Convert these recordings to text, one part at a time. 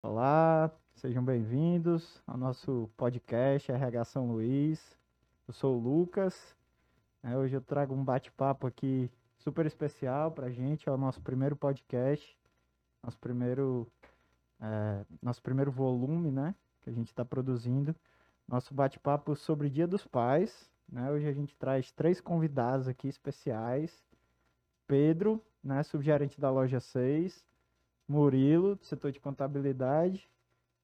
Olá, sejam bem-vindos ao nosso podcast RH São Luís. Eu sou o Lucas. né, hoje eu trago um bate-papo aqui super especial para a gente. É o nosso primeiro podcast, nosso primeiro, é, nosso primeiro volume, né? Que a gente está produzindo. Nosso bate-papo sobre Dia dos Pais. Né? Hoje a gente traz três convidados aqui especiais. Pedro, né, subgerente da loja 6. Murilo, do setor de contabilidade,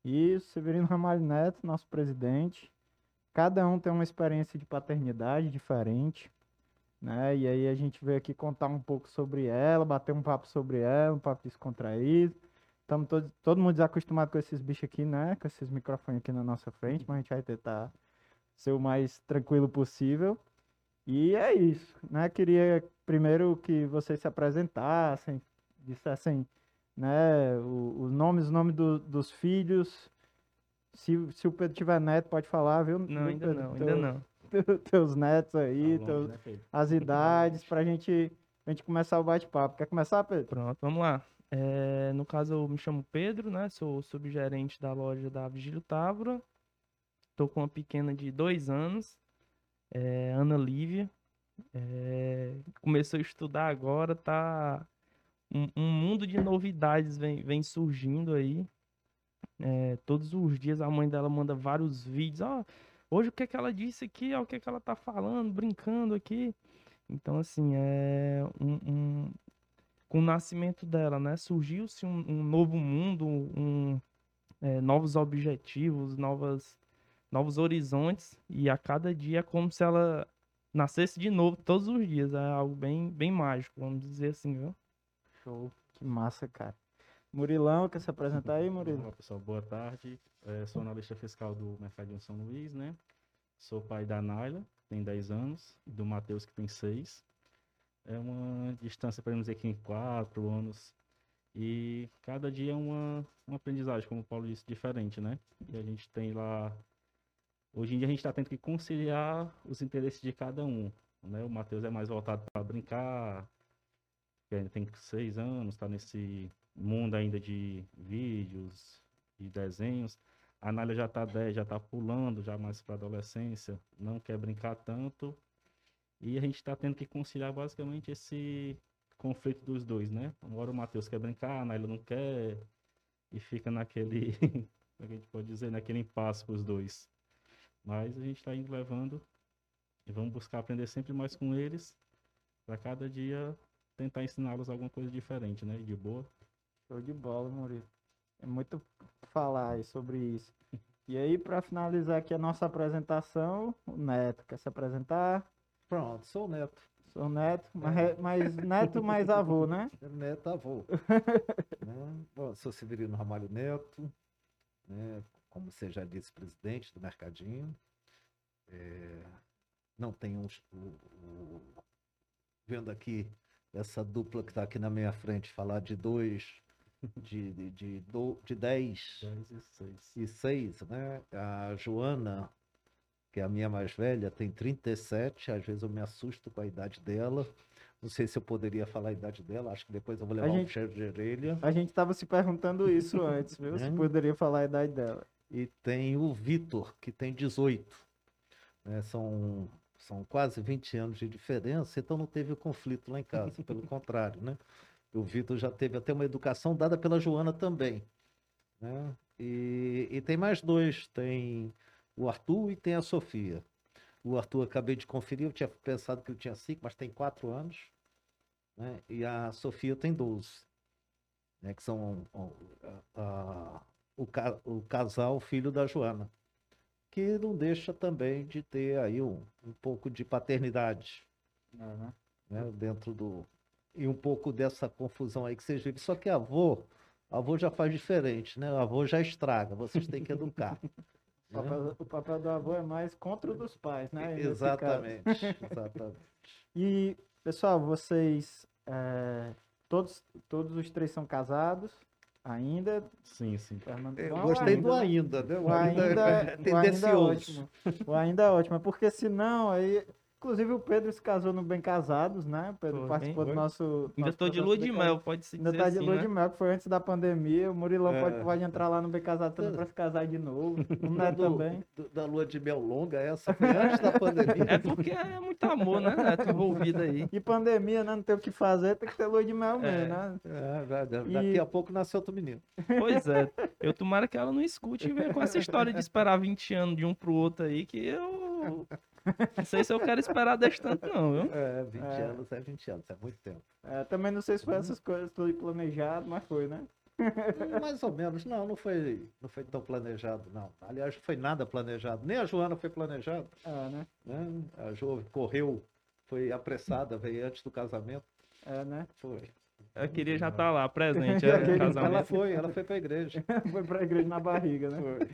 e Severino Ramalho Neto, nosso presidente. Cada um tem uma experiência de paternidade diferente, né? E aí a gente veio aqui contar um pouco sobre ela, bater um papo sobre ela, um papo descontraído. Estamos todo, todo mundo desacostumado com esses bichos aqui, né? Com esses microfones aqui na nossa frente, mas a gente vai tentar ser o mais tranquilo possível. E é isso, né? Queria primeiro que vocês se apresentassem, dissessem né? o- Os nomes, os nomes do- dos filhos. Se, se o Pedro tiver neto, pode falar, viu? Não, viu, ainda Pedro? não, ainda Teu- não. teu- teus netos aí, Tá teus- né, as idades, pra gente, pra gente começar o bate-papo. Quer começar, Pedro? Pronto, vamos lá. É, no caso, eu me chamo Pedro, né? Sou subgerente da loja da Vigílio Távora. Tô com uma pequena de dois anos, é, Ana Lívia. É, começou a estudar agora, tá um, um mundo de novidades vem, vem surgindo aí. É, todos os dias a mãe dela manda vários vídeos. Ó, hoje o que é que ela disse aqui? Ó, o que é que ela tá falando, brincando aqui. Então, assim, é um, um- com o nascimento dela, né? Surgiu-se um, um novo mundo, um, é, novos objetivos, novas, novos horizontes, e a cada dia é como se ela nascesse de novo todos os dias. É algo bem, bem mágico, vamos dizer assim, viu? Show. Que massa, cara. Murilão, quer se apresentar aí, Murilo? Olá, pessoal, boa tarde. É, sou analista fiscal do Mercadinho São Luís, né? Sou pai da Naila, tem 10 anos, e do Matheus, que tem 6. É uma distância, podemos dizer que em 4 anos. E cada dia é uma, uma aprendizagem, como o Paulo disse, diferente, né? E a gente tem lá. Hoje em dia a gente está tendo que conciliar os interesses de cada um. Né? O Matheus é mais voltado para brincar, que ainda tem 6 anos, está nesse mundo ainda de vídeos e desenhos. A Nália já tá 10, já tá pulando, já mais para adolescência, não quer brincar tanto. E a gente está tendo que conciliar basicamente esse conflito dos dois, né? Uma hora o Matheus quer brincar, a Nália não quer, e fica naquele, como é a gente pode dizer, naquele impasse com os dois. Mas a gente está indo levando e vamos buscar aprender sempre mais com eles, para cada dia tentar ensiná-los alguma coisa diferente, né? De boa. Show de bola, Murilo. É muito falar aí sobre isso. E aí, pra finalizar aqui a nossa apresentação, o Neto quer se apresentar? Pronto, sou o neto. Sou neto, mas, é- mas neto mais avô, né? Neto avô. né? Bom, sou Severino Ramalho Neto, né? como você já disse, presidente do Mercadinho. É, não tenho o, o- vendo aqui essa dupla que está aqui na minha frente falar de dois, de, de, de, do- de dez 10 e 6. e seis, né? A Joana, que é a minha mais velha, tem 37. Às vezes eu me assusto com a idade dela. Não sei se eu poderia falar a idade dela. Acho que depois eu vou levar um gente- cheiro de orelha. A gente tava se perguntando isso antes, viu? Se Né? poderia falar a idade dela. E tem o Vitor, que tem 18. né? São, são quase 20 anos de diferença, então não teve conflito lá em casa. Pelo contrário, né? O Vitor já teve até uma educação dada pela Joana também. né? E, e tem mais dois, tem o Arthur e tem a Sofia. O Arthur eu acabei de conferir, eu tinha pensado que ele tinha cinco, mas tem quatro anos. né? E a Sofia tem 12. Né? Que são ó, a- a- o, ca- o casal filho da Joana. Que não deixa também de ter aí um, um pouco de paternidade É, né, dentro do. E um pouco dessa confusão aí que vocês vivem. Só que avô, avô já faz diferente, né? O avô já estraga, vocês têm que educar. O né? papel, o papel do avô é mais contra o dos pais, né? Exatamente, exatamente. E, pessoal, vocês. é, todos, todos os três são casados ainda. Sim, sim. Fernando Eu gostei do ainda, né? ainda, né? O ainda, é o ainda é tendencioso. ótimo. O ainda é ótimo. Porque senão aí Inclusive o Pedro se casou no Bem Casados, né? O Pedro Foi, participou do nosso. Ainda nosso tô de lua de mel, pode se Ainda dizer tá de assim, lua né? de mel, que foi antes da pandemia. O Murilão É. pode, pode entrar lá no Bem Casado também pra se casar de novo. O Neto Do- também. do- da lua de mel longa, essa foi antes da pandemia. É porque é muito amor, né, Neto, envolvido aí. E pandemia, né? Não tem o que fazer, tem que ter lua de mel mesmo, É. né? É, já- E- Daqui a pouco nasceu outro menino. Pois é. Eu tomara que ela não escute e venha com essa história de esperar 20 anos de um pro outro aí, que eu. Não sei se eu quero esperar desse tanto, não, viu? É, 20 É. anos é 20 anos, é muito tempo. É, também não sei se foi essas coisas tudo planejado, mas foi, né? Mais ou menos, não, não foi, não foi tão planejado, não. Aliás, não foi nada planejado. Nem a Joana foi planejada, É, né? né? A Jo correu, foi apressada, veio antes do casamento. É, né? Foi. Eu queria já estar lá, presente, é, Ela foi, ela foi para a igreja. foi pra igreja na barriga, né? Foi.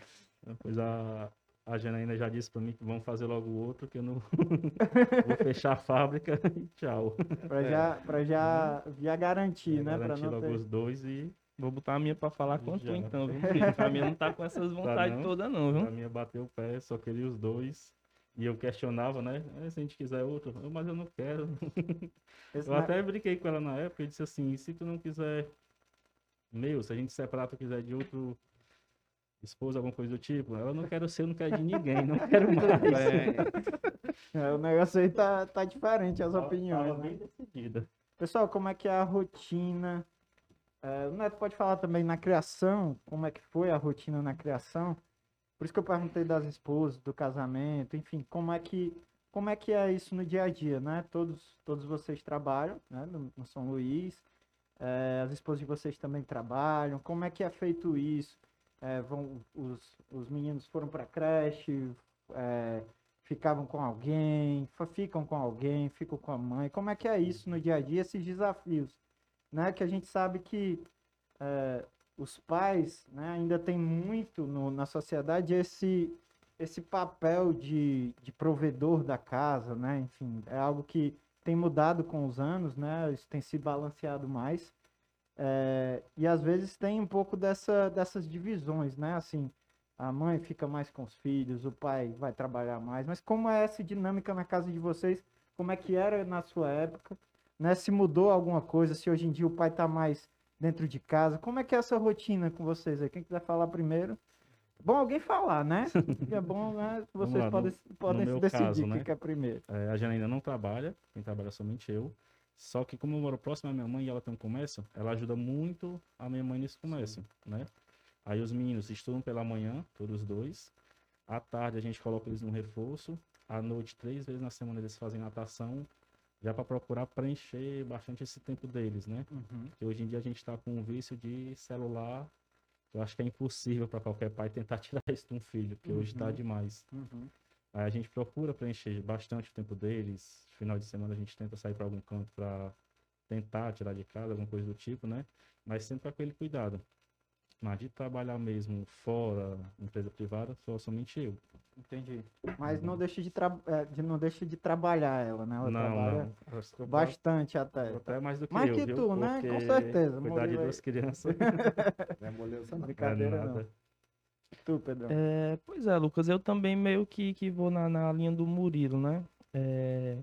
Depois a, a Janaína já disse pra mim que vamos fazer logo o outro, que eu não vou fechar a fábrica e tchau. Pra já, pra já, já garantir, né? Pra Garantir não logo ter... os dois e Vou botar a minha pra falar com tu então, viu? Porque a minha não tá com essas vontades não? todas, não, a viu? minha bateu o pé, só queria os dois. E eu questionava, né? "É, se a gente quiser outro, Eu, mas eu não quero. Esse Eu ne- até brinquei com ela na época e disse assim, "E se tu não quiser meu, se a gente separar, tu quiser de outro esposo, alguma coisa do tipo, ela não quero ser, eu não quero de ninguém, não quero mais. É, o negócio aí tá, tá diferente, as Tava- opiniões, né? bem decidida. Pessoal, como é que é a rotina? É, o Neto pode falar também na criação, como é que foi a rotina na criação? Por isso que eu perguntei das esposas, do casamento, enfim, como é que como é que é isso no dia a dia, né? Todos todos vocês trabalham, né? No, no São Luís, é, as esposas de vocês também trabalham. Como é que é feito isso? É, vão os, os meninos foram para creche, é, ficavam com alguém, ficam com alguém, ficam com a mãe. Como é que é isso no dia a dia, esses desafios? Né? Que a gente sabe que eh, os pais né, ainda tem muito no- na sociedade esse, esse papel de, de provedor da casa, né? Enfim, é algo que tem mudado com os anos, né? Isso tem se balanceado mais. Eh, e às vezes tem um pouco dessa, dessas divisões, né? Assim, a mãe fica mais com os filhos, o pai vai trabalhar mais. Mas como é essa dinâmica na casa de vocês? Como é que era na sua época? Né? Se mudou alguma coisa? Se hoje em dia o pai está mais dentro de casa? Como é que é essa rotina com vocês aí? Quem quiser falar primeiro? Bom alguém falar, né? É bom, né? Vocês lá, podem, podem meu decidir caso, quem né? que é primeiro. É, a Janaína não trabalha, quem trabalha é somente eu. Só que como eu moro próximo à minha mãe e ela tem um comércio, ela ajuda muito a minha mãe nesse comércio, né? Aí os meninos estudam pela manhã, todos os dois. À tarde a gente coloca eles no reforço. À noite, três vezes na semana, eles fazem natação, já para procurar preencher bastante esse tempo deles, né? Porque hoje em dia a gente está com um vício de celular. Eu acho que é impossível para qualquer pai tentar tirar isso de um filho, porque hoje está Uhum. demais. Uhum. Aí a gente procura preencher bastante o tempo deles. Final de semana a gente tenta sair para algum canto para tentar tirar de casa, alguma coisa do tipo, né? Mas sempre com aquele cuidado. Mas de trabalhar mesmo fora, empresa privada, só somente eu. Entendi. Mas não deixa de, tra... é, de- não deixa de trabalhar ela, né? Ela não, trabalha não. Bastante até. Até mais do que Mais eu, que viu? tu, né? Com Porque certeza, Cuidar de duas crianças Não é moleza, não. Brincadeira é não. Tu, Pedrão. É, pois é, Lucas, eu também meio que, que vou na, na linha do Murilo, né? É,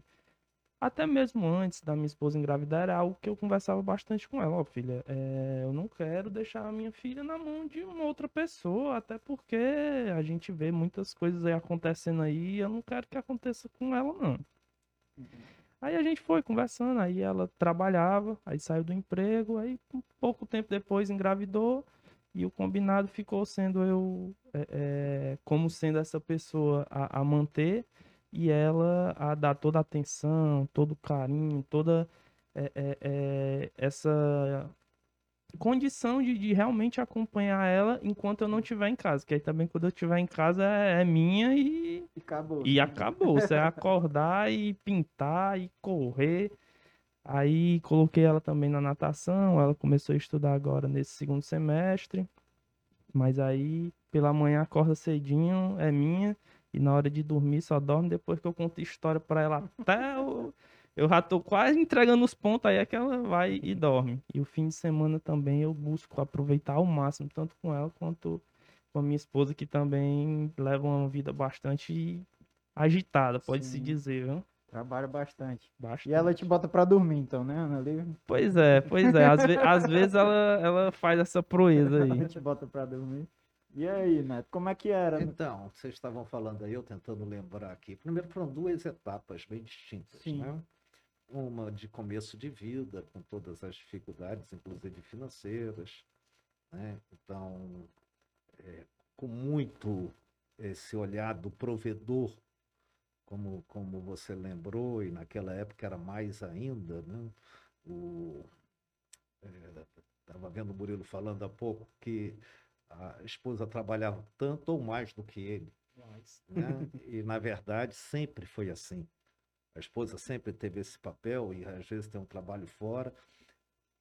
até mesmo antes da minha esposa engravidar, era algo que eu conversava bastante com ela. Ó, filha, é, eu não quero deixar a minha filha na mão de uma outra pessoa, até porque a gente vê muitas coisas aí acontecendo aí e eu não quero que aconteça com ela, não. Aí a gente foi conversando, aí ela trabalhava, aí saiu do emprego, aí um pouco tempo depois engravidou. E o combinado ficou sendo eu, é, é, como sendo essa pessoa a, a manter e ela a dar toda a atenção, todo o carinho, toda é, é, é, essa condição de, de realmente acompanhar ela enquanto eu não estiver em casa. Que aí também quando eu estiver em casa é, é minha e, E acabou. e acabou. Você é acordar e pintar e correr. Aí coloquei ela também na natação. Ela começou a estudar agora nesse segundo semestre. Mas aí pela manhã acorda cedinho, é minha. E na hora de dormir só dorme depois que eu conto história pra ela até o... Eu já tô quase entregando os pontos, aí é que ela vai e dorme. E o fim de semana também eu busco aproveitar ao máximo, tanto com ela quanto com a minha esposa, que também leva uma vida bastante agitada, pode-se dizer, viu? Trabalha bastante. Bastante. E ela te bota pra dormir, então, né, Ana Lívia? Pois é, pois é. Às, ve- às vezes ela, ela faz essa proeza aí. Ela te bota pra dormir. E aí, Neto, como é que era? Então, vocês estavam falando aí, eu tentando lembrar aqui. Primeiro foram duas etapas bem distintas, Sim. né? Uma de começo de vida, com todas as dificuldades, inclusive financeiras, né? Então, é, com muito esse olhar do provedor, como, como você lembrou, e naquela época era mais ainda, né? O, Estava vendo o Murilo falando há pouco que a esposa trabalhava tanto ou mais do que ele né? E na verdade sempre foi assim. A esposa sempre teve esse papel e às vezes tem um trabalho fora,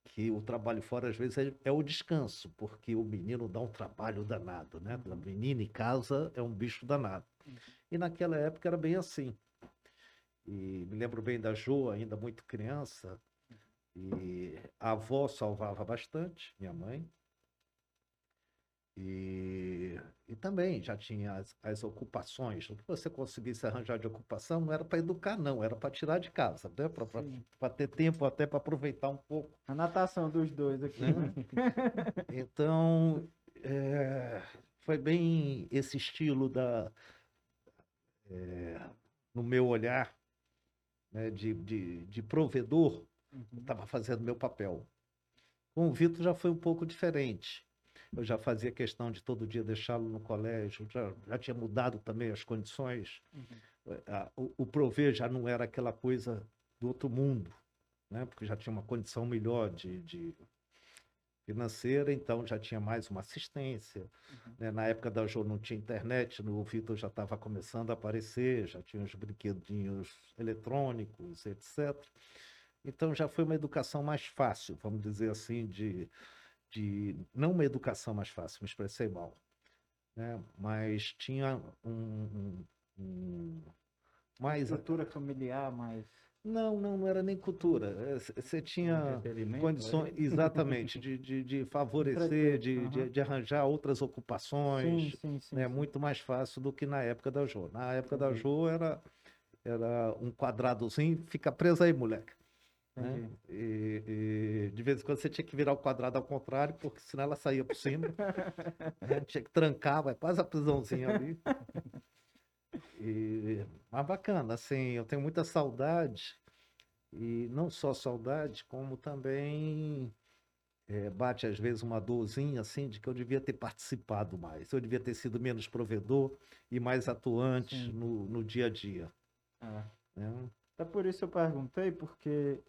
que o trabalho fora às vezes é, é o descanso, porque o menino dá um trabalho danado, né? A menina em casa é um bicho danado. E naquela época era bem assim. E me lembro bem da Jo, ainda muito criança, e a avó salvava bastante, minha mãe. E, e também já tinha as, as ocupações. O que você conseguisse arranjar de ocupação não era para educar, não, era para tirar de casa, né? Para ter tempo até para aproveitar um pouco. A natação dos dois aqui, né? Então, é, foi bem esse estilo da, é, no meu olhar, né, de, de, de provedor, Uhum. estava fazendo meu papel. Com o Vitor já foi um pouco diferente. Eu já fazia questão de todo dia deixá-lo no colégio, já, já tinha mudado também as condições. Uhum. A- O, o prover já não era aquela coisa do outro mundo, né? porque já tinha uma condição melhor de, de financeira, então já tinha mais uma assistência. né? Na época da Jo não tinha internet, no Vitor já estava começando a aparecer, já tinha os brinquedinhos eletrônicos, etc. Então já foi uma educação mais fácil, vamos dizer assim, de, de não uma educação mais fácil, me expressei mal, né? Mas tinha um, um- um- mais Estrutura familiar, mas. Não, não, não era nem cultura. É, Você tinha condições, é. exatamente, de, de, de favorecer, de, de, aham. de arranjar outras ocupações, sim, sim. né? sim. Muito mais fácil do que na época da Jo. Na época da Entendi. Jo era, era um quadradozinho, fica preso aí, moleque. né? E, e de vez em quando você tinha que virar o quadrado ao contrário, porque senão ela saía por cima. né? Tinha que trancar, vai quase a prisãozinha ali. E, mas bacana, assim, eu tenho muita saudade, e não só saudade, como também eh, bate às vezes uma dorzinha, assim, de que eu devia ter participado mais, eu devia ter sido menos provedor e mais atuante no, no dia a dia. É. Até por isso eu perguntei, porque,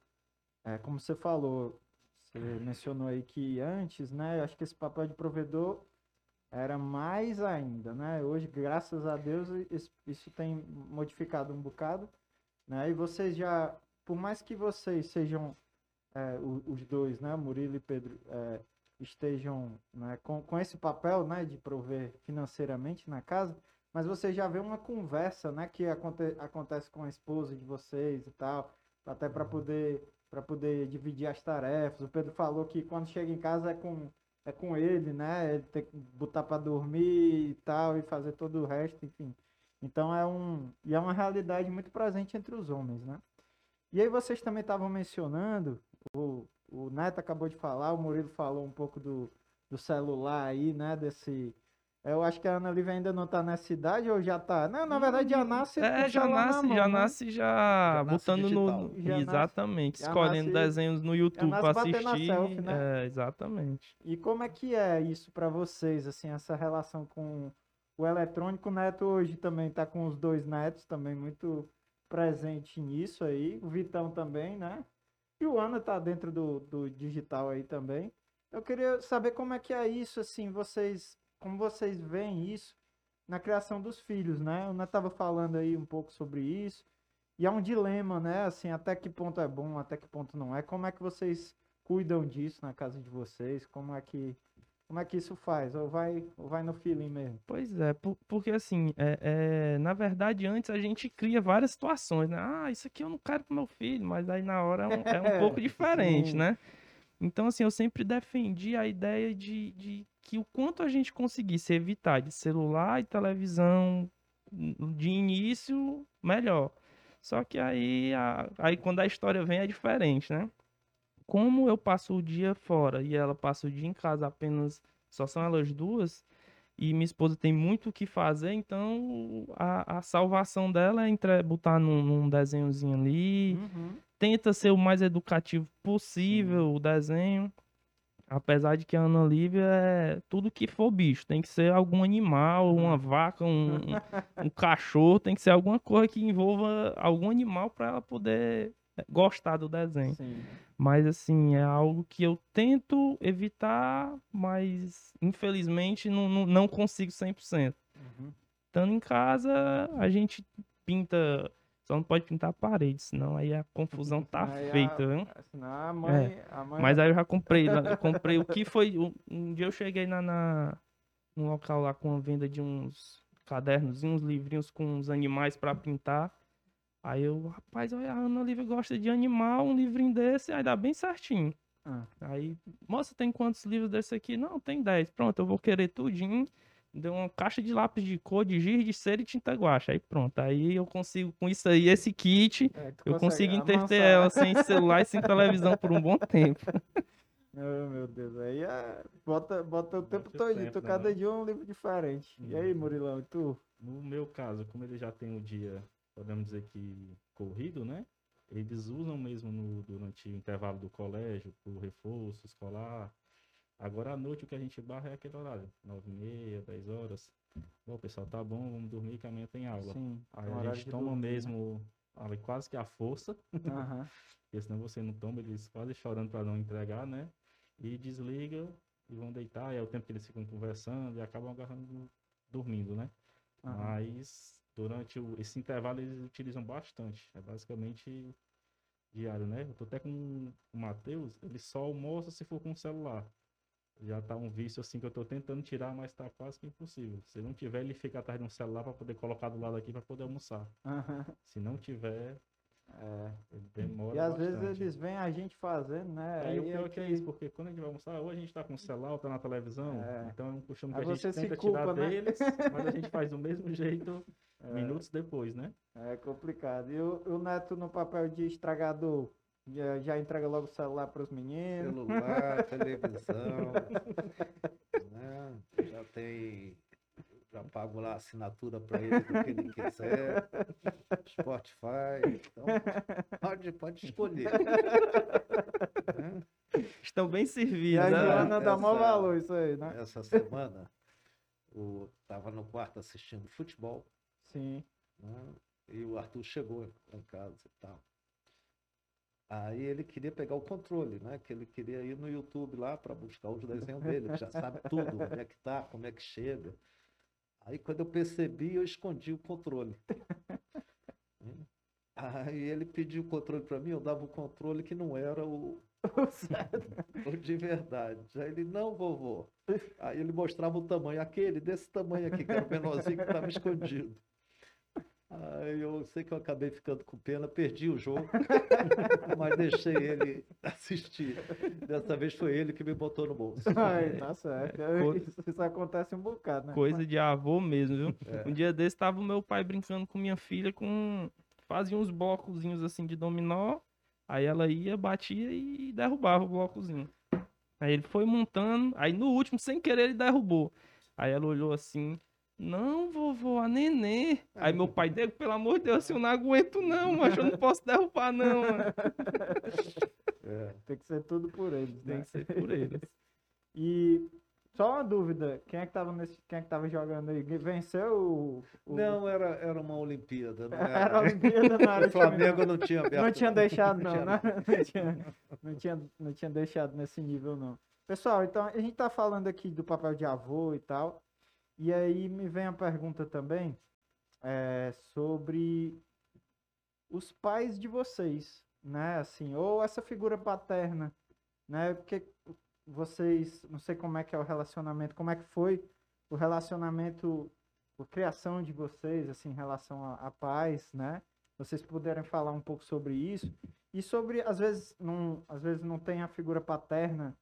é, como você falou, você mencionou aí que antes, né, eu acho que esse papel de provedor era mais ainda, né? Hoje, graças a Deus, isso, tem modificado um bocado, né? E vocês já, por mais que vocês sejam é, os dois, né, Murilo e Pedro, é, estejam né, com, com esse papel, né, de prover financeiramente na casa, mas você já vê uma conversa, né, que aconte- acontece com a esposa de vocês e tal, até para poder para poder dividir as tarefas. O Pedro falou que quando chega em casa é com é com ele, né? Ele tem que botar para dormir e tal e fazer todo o resto, enfim. Então é um e é uma realidade muito presente entre os homens, né? E aí vocês também estavam mencionando, o, o Neto acabou de falar, o Murilo falou um pouco do, do celular aí, né? Desse. Eu acho que a Ana Lívia ainda não está nessa idade ou já está? Não, na verdade já nasce. com É, já nasce, mão, já né? nasce já, Já nasce botando digital. no. Já nasce- exatamente, já escolhendo nasce- desenhos no YouTube nasce pra batendo a assistir. selfie, né? É, exatamente. E como é que é isso para vocês, assim, essa relação com o eletrônico? O Neto hoje também tá com os dois netos, também muito presente nisso aí. O Vitão também, né? E o Ana tá dentro do, do digital aí também. Eu queria saber como é que é isso, assim, vocês, como vocês veem isso na criação dos filhos, né? O Neto tava falando aí um pouco sobre isso. E é um dilema, né? Assim, até que ponto é bom, até que ponto não é. Como é que vocês cuidam disso na casa de vocês? Como é que como é que isso faz? Ou vai ou vai no feeling mesmo? Pois é, por- porque assim, é, é, na verdade, antes a gente cria várias situações, né? Ah, isso aqui eu não quero pro meu filho, mas aí na hora é um, é um pouco diferente, né? Então, assim, eu sempre defendi a ideia de, de que o quanto a gente conseguisse evitar de celular e televisão de início, melhor. Só que aí, a- aí quando a história vem é diferente, né? Como eu passo o dia fora e ela passa o dia em casa apenas, só são elas duas, e minha esposa tem muito o que fazer, então a, a salvação dela é entre, botar num, num desenhozinho ali, Uhum. Tenta ser o mais educativo possível o desenho. Apesar de que a Ana Lívia é tudo que for bicho. Tem que ser algum animal, uma vaca, um, um- cachorro. Tem que ser alguma coisa que envolva algum animal para ela poder gostar do desenho. Sim. Mas assim, é algo que eu tento evitar, mas infelizmente não, não, não consigo 100%. Uhum. Estando em casa, a gente pinta. Só não pode pintar a parede, senão aí a confusão tá Aí a- feita, viu? Senão a mãe. A mãe Mas aí eu já comprei, eu comprei o que foi. Um, um dia eu cheguei na, na num local lá com a venda de uns cadernos, uns livrinhos com uns animais pra pintar. Aí eu, rapaz, olha, a Ana Lívia gosta de animal, um livrinho desse, aí dá bem certinho. Ah. Aí, moça, tem quantos livros desse aqui? Não, tem 10. Pronto, eu vou querer tudinho. Deu uma caixa de lápis de cor, de giz, de cera e tinta guache. Aí pronto, aí eu consigo, com isso aí, esse kit, É, eu consigo interter ela sem celular e sem televisão por um bom tempo. Oh, meu Deus, aí é... bota, bota o tempo todo, tempo, tu né, cada dia um livro diferente. E aí, Uhum. Murilão, e tu? No meu caso, como ele já tem o dia, podemos dizer que corrido, né? Eles usam mesmo no- durante o intervalo do colégio, por reforço escolar. Agora à noite o que a gente barra é aquele horário, nove e meia, 10 horas. Bom, pessoal, tá bom, vamos dormir que amanhã tem aula. Sim, Aí a gente toma dormir, né? mesmo ali, quase que à força, Aham. porque senão você não toma, eles quase chorando para não entregar, né? E desliga e vão deitar, e é o tempo que eles ficam conversando e acabam agarrando, dormindo, né? aham. Mas durante o- esse intervalo eles utilizam bastante. É basicamente diário, né? Eu tô até com o Matheus, ele só almoça se for com o celular. Já tá um vício assim que eu tô tentando tirar, mas tá quase que impossível. Se não tiver, ele fica atrás de um celular para poder colocar do lado aqui para poder almoçar. aham. Se não tiver, É. ele demora E às vezes bastante. eles veem a gente fazendo, né? Aí o pior é que é isso, porque quando a gente vai almoçar, ou a gente tá com o celular ou tá na televisão, É. então é um costume que Aí a gente tenta culpa, tirar né? deles, mas a gente faz do mesmo jeito É. minutos depois, né? É complicado. E o, o Neto no papel de estragador já, já entrega logo o celular para os meninos. Celular, televisão, né? Já tem, já pago lá a assinatura para ele do que ele quiser, Spotify, então pode, pode escolher. né? Estão bem servidos, a né? Joana dá maior valor isso aí, né? Essa semana, eu tava no quarto assistindo futebol, Sim. né? E o Arthur chegou em casa e tal. Aí ele queria pegar o controle, né? Que ele queria ir no YouTube lá para buscar os desenhos dele, que já sabe tudo, onde é que tá, como é que chega. Aí quando eu percebi, eu escondi o controle. Aí ele pediu o controle para mim, eu dava o controle que não era o, o de verdade. Aí ele, não, vovô. Aí ele mostrava o tamanho, aquele desse tamanho aqui, que era o menorzinho que estava escondido. Aí eu sei que eu acabei ficando com pena, perdi o jogo, mas deixei ele assistir. Dessa vez foi ele que me botou no bolso. Ai, tá certo. Co- Isso, isso acontece um bocado, né? Coisa de avô mesmo, viu? É. Um dia desse tava o meu pai brincando com minha filha com. Fazia uns blocozinhos assim de dominó. Aí ela ia, batia e derrubava o blocozinho. Aí ele foi montando. Aí no último, sem querer, ele derrubou. Aí ela olhou assim. Não, vovô, a nenê. Aí meu pai, Diego, pelo amor de Deus, assim, eu não aguento não, mas eu não posso derrubar não, mano. É. Tem que ser tudo por eles, Tem né? que ser por eles. E só uma dúvida, quem é que tava nesse, quem é que tava jogando aí? Venceu o, o... Não, era, era uma Olimpíada. Não Era era... a Olimpíada, não era O Flamengo não tinha aberto. Não tinha deixado, não não, tinha né? Não tinha, não, tinha, não tinha deixado nesse nível, não. Pessoal, então a gente tá falando aqui do papel de avô e tal. E aí me vem a pergunta também é, sobre os pais de vocês, né? Assim, ou essa figura paterna, né? Porque vocês, não sei como é que é o relacionamento, como é que foi o relacionamento, a criação de vocês, assim, em relação a, a pais, né? Vocês puderem falar um pouco sobre isso e sobre, às vezes, não, às vezes não tem a figura paterna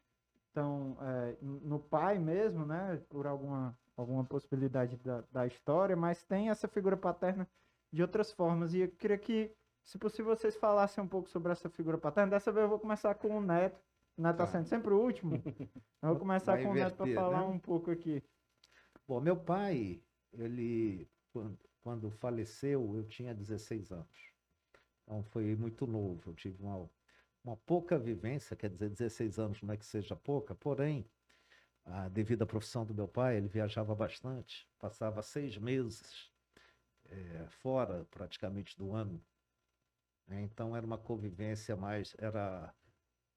tão é, no pai mesmo, né? Por alguma, alguma possibilidade da, da história, mas tem essa figura paterna de outras formas. E eu queria que se possível, vocês falassem um pouco sobre essa figura paterna. Dessa vez eu vou começar com o Neto. O Neto tá Tá. sendo sempre o último. Eu vou começar Vai com o Neto para inverter, falar né? um pouco aqui. Bom, meu pai, ele, quando, quando faleceu, eu tinha 16 anos. Então foi muito novo. Eu tive uma, uma pouca vivência, quer dizer, 16 anos não é que seja pouca, porém, a, devido à profissão do meu pai, ele viajava bastante, passava seis meses eh, fora praticamente do ano. né? Então era uma convivência mais, era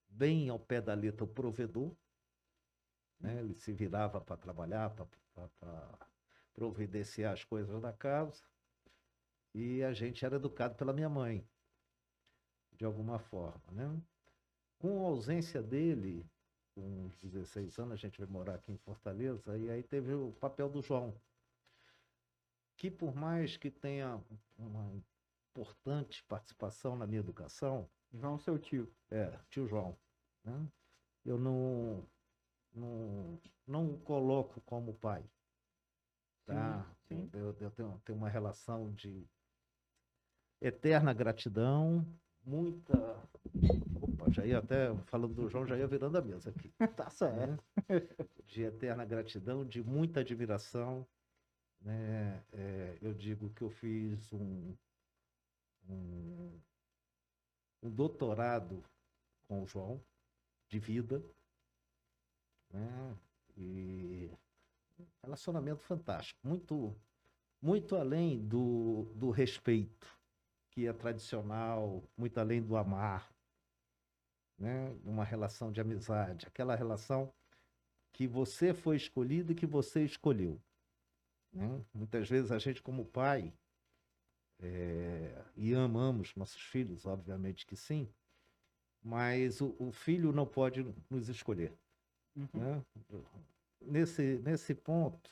bem ao pé da letra o provedor, né? Ele se virava para trabalhar, para providenciar as coisas da casa. E a gente era educado pela minha mãe, de alguma forma, né? Com a ausência dele, uns 16 anos, a gente veio morar aqui em Fortaleza, e aí teve o papel do João, que por mais que tenha uma importante participação na minha educação, João, seu tio. é, tio João, né? Eu não, não, não o coloco como pai, tá? sim. Eu, eu tenho, tenho uma relação de eterna gratidão, muita... Já ia até, falando do João, já ia virando a mesa aqui. Tá certo. né? De eterna gratidão, de muita admiração, né? É, eu digo que eu fiz um, um, um doutorado com o João, de vida, né? E relacionamento fantástico, muito, muito além do, do respeito, que é tradicional, muito além do amar, né? Uma relação de amizade, aquela relação que você foi escolhido e que você escolheu. né? Muitas vezes a gente, como pai, eh, e amamos nossos filhos, obviamente que sim, mas o, o filho não pode nos escolher. Uhum. né? Nesse, nesse ponto,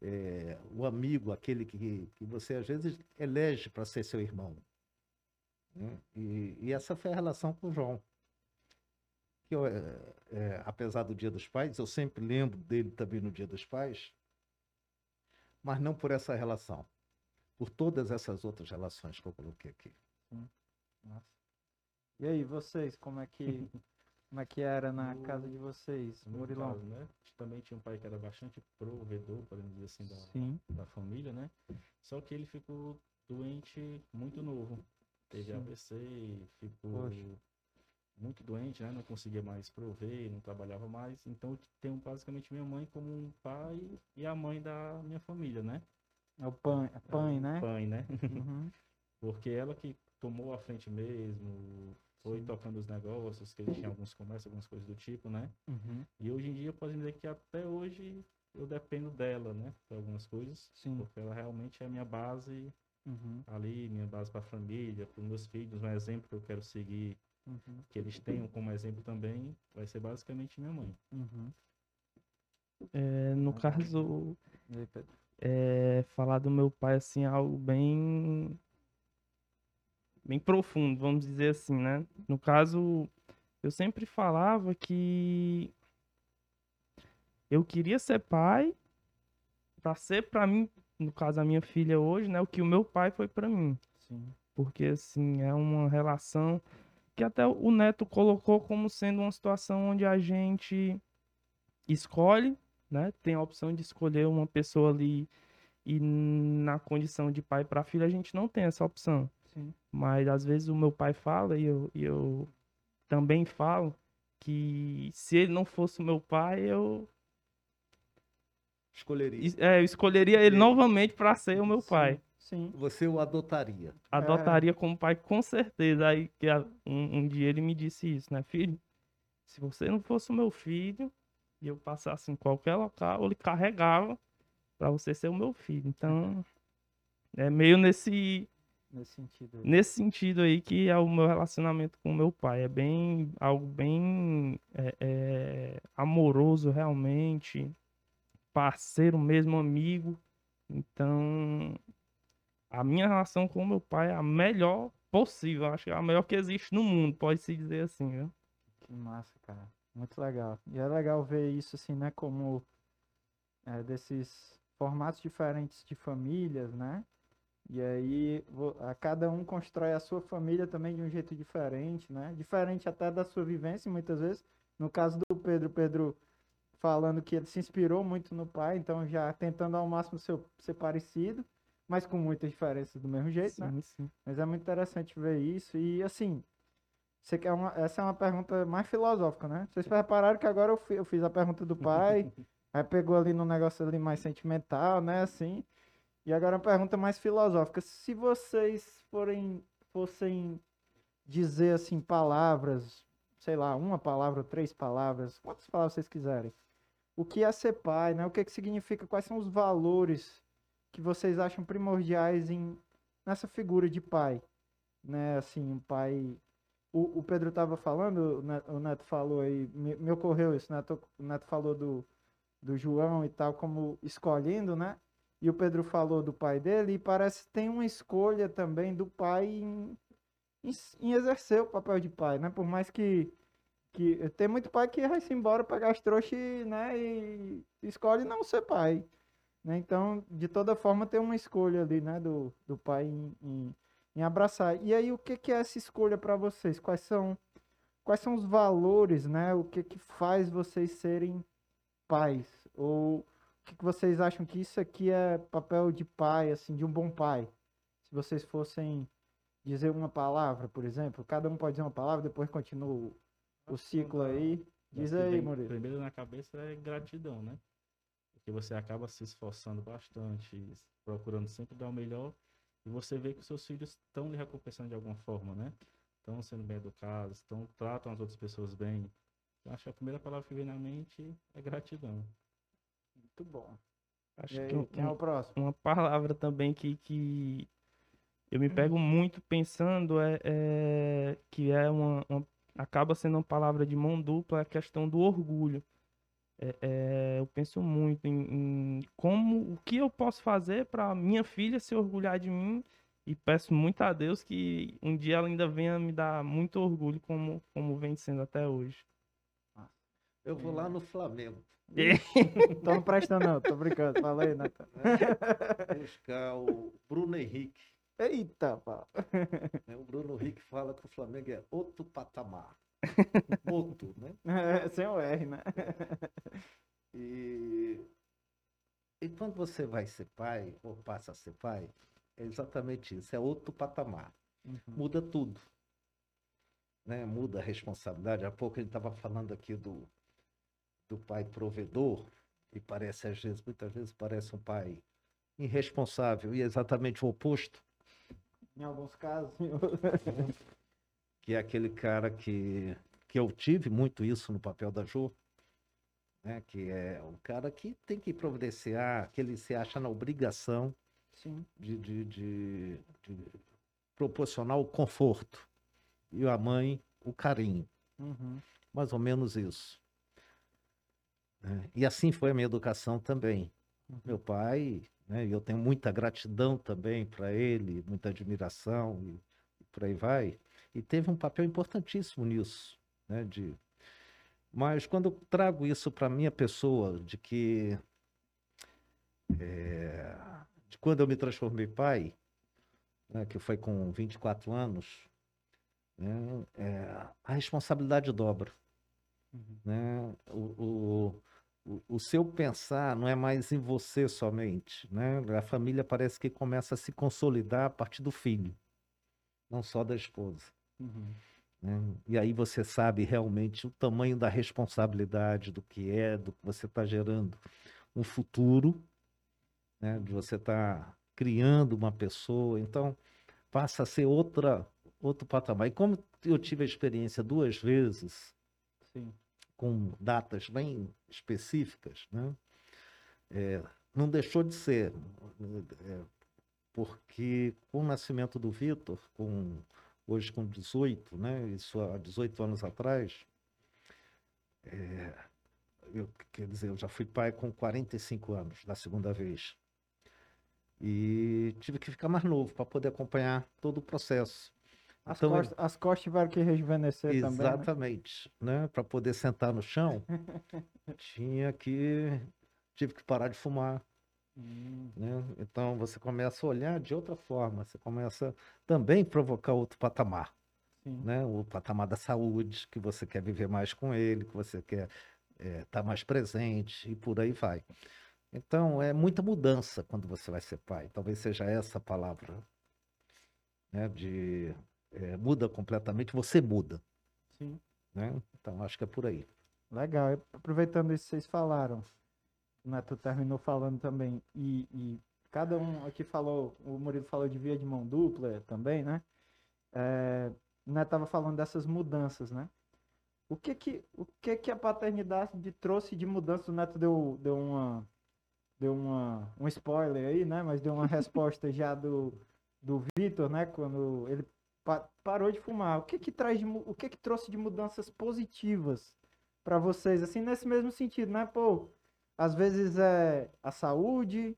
eh, o amigo, aquele que, que você às vezes elege para ser seu irmão. né? E, e essa foi a relação com o João. Que eu, eh, apesar do Dia dos Pais, eu sempre lembro dele também no Dia dos Pais, mas não por essa relação, por todas essas outras relações que eu coloquei aqui. Nossa. E aí, vocês, como é que como é que era na casa de vocês, No Murilão? caso, né? Também tinha um pai que era bastante provedor, podemos dizer assim, da, Sim. da família, né? Só que ele ficou doente muito novo. Teve Sim. AVC, ficou Poxa. Muito doente, né? Não conseguia mais prover, não trabalhava mais. Então eu tenho basicamente minha mãe como um pai e a mãe da minha família, né? É o pãe, é pãe, né? Pai, né? Uhum. Porque ela que tomou a frente mesmo, foi Sim. tocando os negócios, que eles tinham alguns comércios, algumas coisas do tipo, né? Uhum. E hoje em dia eu posso dizer que até hoje eu dependo dela, né? Para algumas coisas. Sim. Porque ela realmente é a minha base Uhum. ali, minha base para a família, para os meus filhos, um exemplo que eu quero seguir, Uhum. que eles tenham como exemplo também, vai ser basicamente minha mãe. Uhum. É, no caso, aí, Pedro? é, falar do meu pai, assim, é algo bem bem profundo, vamos dizer assim, né? No caso, eu sempre falava que eu queria ser pai para ser para mim, no caso a minha filha hoje, né, o que o meu pai foi para mim, Sim. porque assim, é uma relação que até o Neto colocou como sendo uma situação onde a gente escolhe, né? Tem a opção de escolher uma pessoa ali e na condição de pai para filha a gente não tem essa opção. Sim. Mas às vezes o meu pai fala e eu, e eu também falo que se ele não fosse o meu pai, eu, Escolheria. es- é, eu escolheria ele Ele. novamente para ser o meu Sim, pai. Sim. Você o adotaria. Adotaria como pai com certeza. Aí que um, um dia ele me disse isso, né, filho? Se você não fosse o meu filho e eu passasse em qualquer local, ele carregava para você ser o meu filho. Então, é meio nesse Nesse sentido. aí. nesse sentido aí que é o meu relacionamento com o meu pai. É bem algo bem é, é, amoroso realmente, parceiro mesmo, amigo. Então, a minha relação com meu pai é a melhor possível. Acho que é a melhor que existe no mundo, pode se dizer assim, viu? Que massa, cara. Muito legal. E é legal ver isso, assim, né? Como é, desses formatos diferentes de famílias, né? E aí a cada um constrói a sua família também de um jeito diferente, né? Diferente até da sua vivência, muitas vezes. No caso do Pedro, Pedro falando que ele se inspirou muito no pai, então já tentando ao máximo ser, ser parecido, mas com muitas diferenças do mesmo jeito, né? Sim, sim. Mas é muito interessante ver isso. E assim, você quer uma, essa é uma pergunta mais filosófica, né? Vocês repararam que agora eu, fi- eu fiz a pergunta do pai, aí pegou ali no negócio ali mais sentimental, né? Assim. E agora uma pergunta mais filosófica. Se vocês forem, fossem dizer assim palavras, sei lá, uma palavra três palavras, quantas palavras vocês quiserem. O que é ser pai, né? O que que significa? Quais são os valores que vocês acham primordiais em nessa figura de pai, né? Assim, um pai. O, o Pedro estava falando, o Neto, o Neto falou aí, me, me ocorreu isso, Neto, o Neto falou do, do João e tal, como escolhendo, né? E o Pedro falou do pai dele, e parece que tem uma escolha também do pai em, em, em exercer o papel de pai, né? Por mais que, que tem muito pai que vai-se embora pegar as trouxas, né? E escolhe não ser pai né? Então, de toda forma, tem uma escolha ali, né, do, do pai em, em, em abraçar. E aí, o que, que é essa escolha para vocês? Quais são, quais são os valores, né? O que, que faz vocês serem pais? Ou o que, que vocês acham que isso aqui é papel de pai, assim, de um bom pai? Se vocês fossem dizer uma palavra, por exemplo, cada um pode dizer uma palavra, depois continua o, ciclo aí. Diz aí. Primeiro na cabeça é gratidão, né? Porque você acaba se esforçando bastante, procurando sempre dar o melhor, e você vê que os seus filhos estão lhe recompensando de alguma forma, né? Estão sendo bem educados, estão, tratam as outras pessoas bem. Eu acho que a primeira palavra que vem na mente é gratidão. Muito bom. Acho aí, que um- quem é o próximo? uma palavra também que, que eu me pego muito pensando é, é que é uma, uma- acaba sendo uma palavra de mão dupla é a questão do orgulho. É, é, eu penso muito em, em como o que eu posso fazer para minha filha se orgulhar de mim e peço muito a Deus que um dia ela ainda venha me dar muito orgulho como como vem sendo até hoje. Eu vou lá no Flamengo. Tô não prestando não, tô brincando. Fala aí, Natan. né, buscar o Bruno Henrique. Eita, pau. né? O Bruno Henrique fala que o Flamengo é outro patamar. Outro, né? É, sem o R, né? E, e quando você vai ser pai, ou passa a ser pai, é exatamente isso, é outro patamar. Muda tudo. Né? Muda a responsabilidade. Há pouco a gente estava falando aqui do, do pai provedor, e parece, às vezes, muitas vezes, parece um pai irresponsável, e é exatamente o oposto, Em alguns casos. que é aquele cara que, que eu tive muito isso no papel da Jo, né? que é um cara que tem que providenciar, que ele se acha na obrigação Sim. de, de, de, de proporcionar o conforto e a mãe o carinho, Uhum. mais ou menos isso. né? E assim foi a minha educação também. Meu pai, né, e eu tenho muita gratidão também para ele, muita admiração e, e por aí vai. E teve um papel importantíssimo nisso, né, de mas quando eu trago isso para minha pessoa, de que é, de quando eu me transformei pai, né, que foi com 24 anos, né, é, a responsabilidade dobra. Uhum. Né? O, o, o, o seu pensar não é mais em você somente. Né? A família parece que começa a se consolidar a partir do filho, não só da esposa. Uhum. né? E aí você sabe realmente o tamanho da responsabilidade do que é, do que você está gerando um futuro, né? de você estar criando uma pessoa. Então, passa a ser outra, outro patamar. E como eu tive a experiência duas vezes, Sim. com datas bem específicas, né? É, não deixou de ser, é, porque com o nascimento do Vitor, com, hoje com 18, né? isso há 18 anos atrás, é, eu, quer dizer, eu já fui pai com 45 anos, da segunda vez. E tive que ficar mais novo para poder acompanhar todo o processo. As, Então, costas, as costas tiveram que rejuvenescer também. né? Exatamente, né? Para poder sentar no chão, tinha que tive que parar de fumar, Hum. Né? Então você começa a olhar de outra forma, você começa também a provocar outro patamar, Sim. né? O patamar da saúde, que você quer viver mais com ele, que você quer estar mais presente e por aí vai. Então é muita mudança quando você vai ser pai. Talvez seja essa a palavra, né? De é, muda completamente, você muda, Sim. né? Então acho que é por aí. Legal. Aproveitando isso que vocês falaram, o Neto terminou falando também, e, e cada um aqui falou, o Murilo falou de via de mão dupla também, né? É, Neto estava falando dessas mudanças, né? O que que, o que que a paternidade trouxe de mudança? O Neto deu, deu uma deu uma, um spoiler aí, né? Mas deu uma resposta já do, do Vitor, né? Quando ele pa- parou de fumar. O que que traz de, o que que trouxe de mudanças positivas para vocês, assim, nesse mesmo sentido, né? Pô, às vezes é a saúde,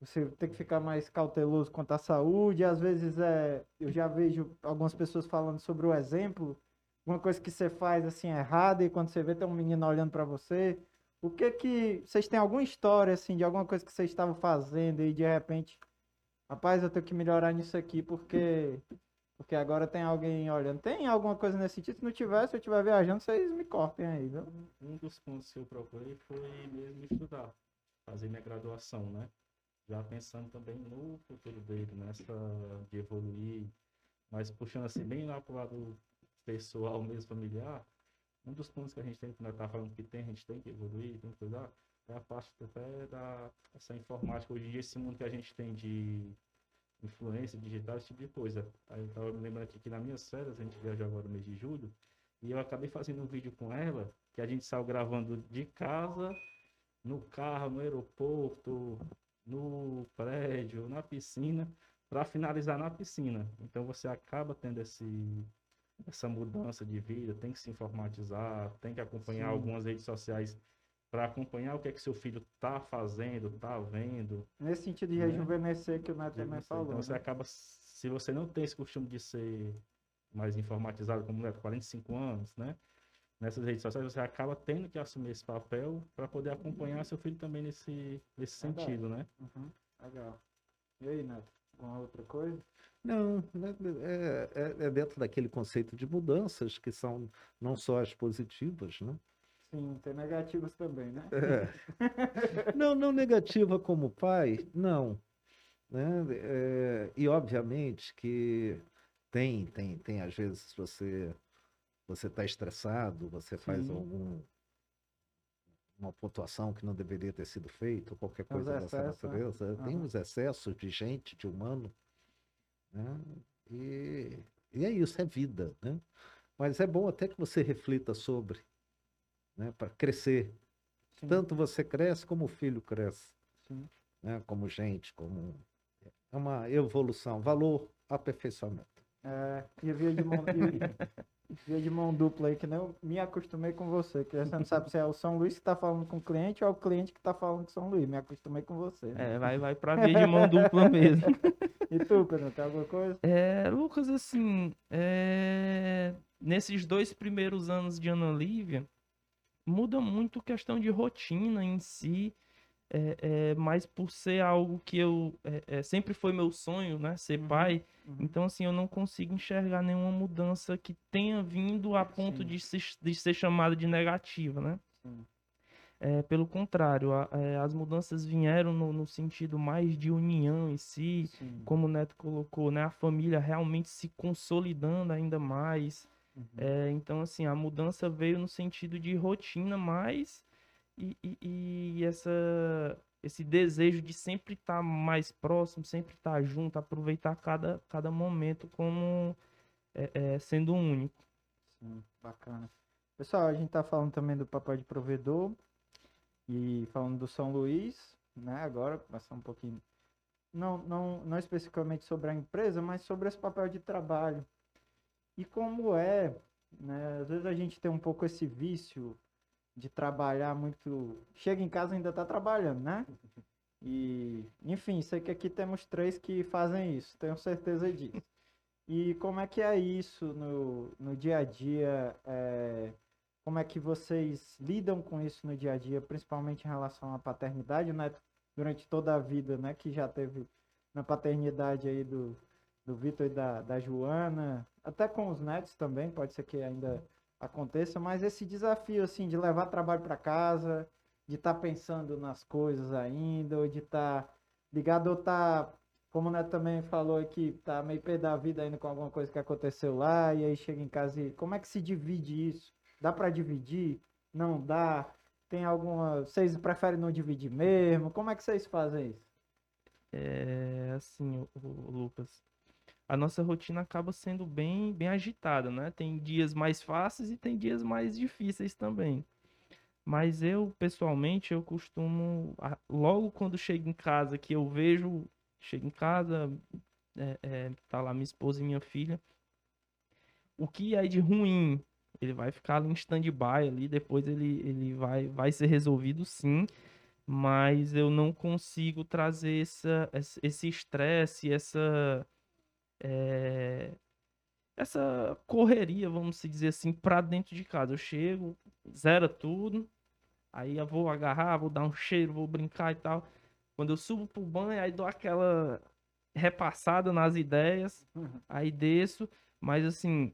você tem que ficar mais cauteloso quanto à saúde, às vezes é, eu já vejo algumas pessoas falando sobre o exemplo, uma coisa que você faz assim errada e quando você vê tem um menino olhando para você, o que que vocês têm alguma história assim de alguma coisa que vocês estavam fazendo e de repente, rapaz, eu tenho que melhorar nisso aqui porque porque agora tem alguém olhando. Tem alguma coisa nesse sentido? Se não tiver, se eu estiver viajando, vocês me cortem aí, viu? Um dos pontos que eu procurei foi mesmo estudar, fazer minha graduação, né? Já pensando também no futuro dele, nessa de evoluir, mas puxando assim bem lá pro lado pessoal mesmo, familiar, um dos pontos que a gente tem, que nós tá falando que tem, a gente tem que evoluir, tem que cuidar, é a parte até da essa informática. Hoje em dia, esse mundo que a gente tem de influência digital, esse tipo de coisa. Aí eu tava me lembrando aqui que nas minhas férias, a gente viajou agora no mês de julho, e eu acabei fazendo um vídeo com ela, que a gente saiu gravando de casa, no carro, no aeroporto, no prédio, na piscina, para finalizar na piscina. Então você acaba tendo esse, essa mudança de vida, tem que se informatizar, tem que acompanhar Sim. algumas redes sociais para acompanhar o que é que seu filho tá fazendo, tá vendo. Nesse sentido de Né? rejuvenescer que o Neto também você. falou. Então você né? acaba, se você não tem esse costume de ser mais informatizado, como o Neto, 45 anos, né? Nessas redes sociais, você acaba tendo que assumir esse papel para poder acompanhar seu filho também nesse, nesse sentido, né? Uhum, Legal. E aí, Neto? Alguma outra coisa? Não, né, é, é- é dentro daquele conceito de mudanças que são não só as positivas, né? Sim, tem negativos também, né? É. Não, não negativa como pai, não. Né? É, e obviamente que tem, tem, tem às vezes você você está estressado, você faz Sim. algum uma pontuação que não deveria ter sido feita, qualquer Tem os coisa dessa excessos, né? natureza. Tem Aham. uns excessos de gente, de humano, né? E, e é isso, é vida, né? Mas é bom até que você reflita sobre, né? Para crescer. Sim, Tanto você cresce como o filho cresce, sim. né? Como gente, como é uma evolução, valor, aperfeiçoamento. É, e via de mão, via de mão dupla aí, que nem eu me acostumei com você, que você não sabe se é o São Luís que tá falando com o cliente ou é o cliente que tá falando com o São Luís. Me acostumei com você. né? É, vai, vai pra via de mão dupla mesmo. E tu, Pedro, tem alguma coisa? É, Lucas, assim, é, nesses dois primeiros anos de Ana Lívia, muda muito questão de rotina em si, é, é, mas por ser algo que eu é, é, sempre foi meu sonho, né, ser Uhum, pai, uhum. então assim eu não consigo enxergar nenhuma mudança que tenha vindo a ponto Sim. de ser, de ser chamada de negativa, né? É, pelo contrário, a- é, as mudanças vieram no, no sentido mais de união em si, Sim. como o Neto colocou, né? A família realmente se consolidando ainda mais. Uhum. É, então, assim, a mudança veio no sentido de rotina mais e, e- e essa, esse desejo de sempre estar mais próximo, sempre estar junto, aproveitar cada, cada momento como é, é, sendo único. Sim, bacana. Pessoal, a gente tá falando também do papel de provedor e falando do São Luís, né? Agora, passar um pouquinho. Não, não, não especificamente sobre a empresa, mas sobre esse papel de trabalho. E como é, né? Às vezes a gente tem um pouco esse vício de trabalhar muito. Chega em casa e ainda tá trabalhando, né? E, enfim, sei que aqui temos três que fazem isso, tenho certeza disso. E como é que é isso no, no dia a dia? é, como é que vocês lidam com isso no dia a dia, principalmente em relação à paternidade? Neto durante toda a vida, né? Que já teve na paternidade aí do, do Vitor e da, da Joana, até com os netos também, pode ser que ainda aconteça, mas esse desafio, assim, de levar trabalho para casa, de estar tá pensando nas coisas ainda, ou de estar tá ligado ou estar, tá, como o Neto também falou aqui, tá meio pé da vida ainda com alguma coisa que aconteceu lá, e aí chega em casa e como é que se divide isso? Dá para dividir? Não dá? Tem alguma. Vocês preferem não dividir mesmo? Como é que vocês fazem isso? É assim, o, o Lucas. A nossa rotina acaba sendo bem, bem agitada, né? Tem dias mais fáceis e tem dias mais difíceis também. Mas eu, pessoalmente, eu costumo, logo quando chego em casa, que eu vejo, chego em casa, é, é, tá lá minha esposa e minha filha, o que é de ruim, ele vai ficar em stand-by ali, depois ele, ele vai, vai ser resolvido sim, mas eu não consigo trazer essa, esse estresse, essa, é, essa correria, vamos dizer assim, para dentro de casa. Eu chego, zera tudo, aí eu vou agarrar, vou dar um cheiro, vou brincar e tal. Quando eu subo pro banho, aí dou aquela repassada nas ideias, uhum. aí desço, mas assim,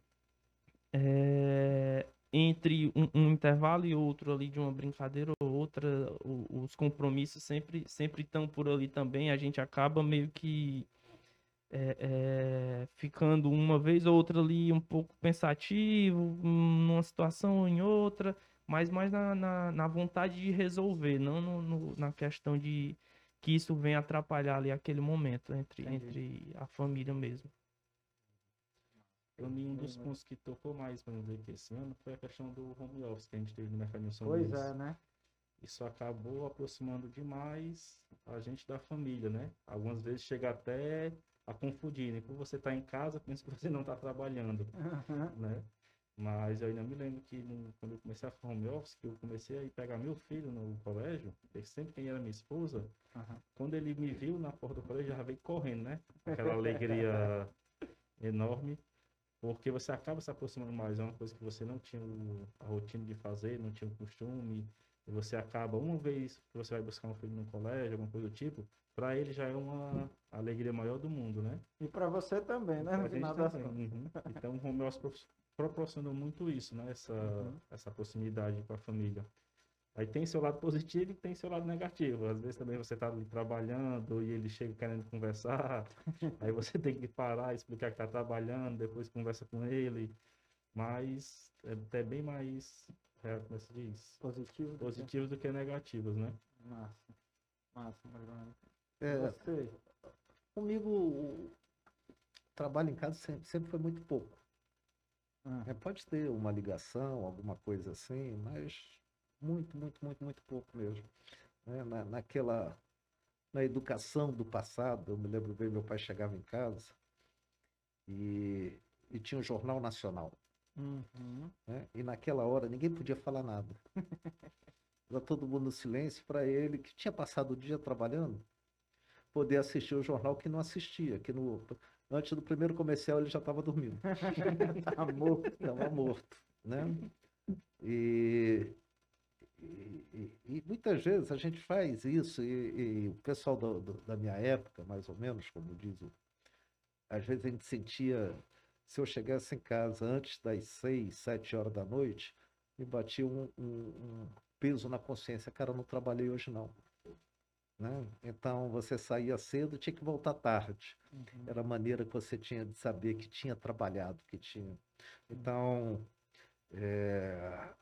é, entre um, um, intervalo e outro ali de uma brincadeira ou outra, os compromissos sempre sempre estão por ali também. A gente acaba meio que é, é, ficando uma vez ou outra ali um pouco pensativo, numa situação ou em outra, mas mais na, na, na vontade de resolver, não no, no, na questão de que isso venha atrapalhar ali aquele momento entre, entre a família mesmo. Para mim, um dos pontos que tocou mais, para dizer que esse ano, foi a questão do home office que a gente teve no Mercado de São Pois Luís. é, né? Isso acabou aproximando demais a gente da família, né? Algumas vezes chega até a confundir, né? Quando você está em casa, pensa que você não está trabalhando, uhum. né? Mas eu ainda me lembro que no, quando eu comecei a home office, que eu comecei a ir pegar meu filho no colégio, sempre quem era minha esposa, uhum. quando ele me viu na porta do colégio, já veio correndo, né? Aquela alegria enorme, porque você acaba se aproximando mais, é uma coisa que você não tinha a rotina de fazer, não tinha o costume, e você acaba, uma vez que você vai buscar um filho no colégio, alguma coisa do tipo, para ele já é uma alegria maior do mundo, né? E para você também, né? No final das uhum. Então, o home office proporcionou muito isso, né? Essa, uhum. essa proximidade com a família. Aí tem seu lado positivo e tem seu lado negativo. Às vezes também você está ali trabalhando e ele chega querendo conversar, aí você tem que parar, explicar que está trabalhando, depois conversa com ele. Mas é até bem mais, é, como se diz? Positivo. Positivos do que negativos, né? Massa. Massa, é, você? Comigo, o trabalho em casa sempre, sempre foi muito pouco. Ah. É, pode ter uma ligação, alguma coisa assim, mas muito, muito, muito, muito pouco mesmo. É, na, naquela, na educação do passado, eu me lembro bem, meu pai chegava em casa e, e tinha o um Jornal Nacional. Uhum. Né? E naquela hora ninguém podia falar nada. Era todo mundo no silêncio para ele, que tinha passado o dia trabalhando, poder assistir o jornal que não assistia, que no, antes do primeiro comercial ele já estava dormindo. Estava morto. Estava morto, né? E, e, e, e, muitas vezes a gente faz isso, e, o pessoal do, do, da minha época, mais ou menos, como diz. Às vezes a gente sentia, se eu chegasse em casa antes das seis, sete horas da noite, me batia um, um, um peso na consciência, cara, eu não trabalhei hoje não. Né? Então você saía cedo, tinha que voltar tarde. Uhum. Era a maneira que você tinha de saber que tinha trabalhado, que tinha. Então é...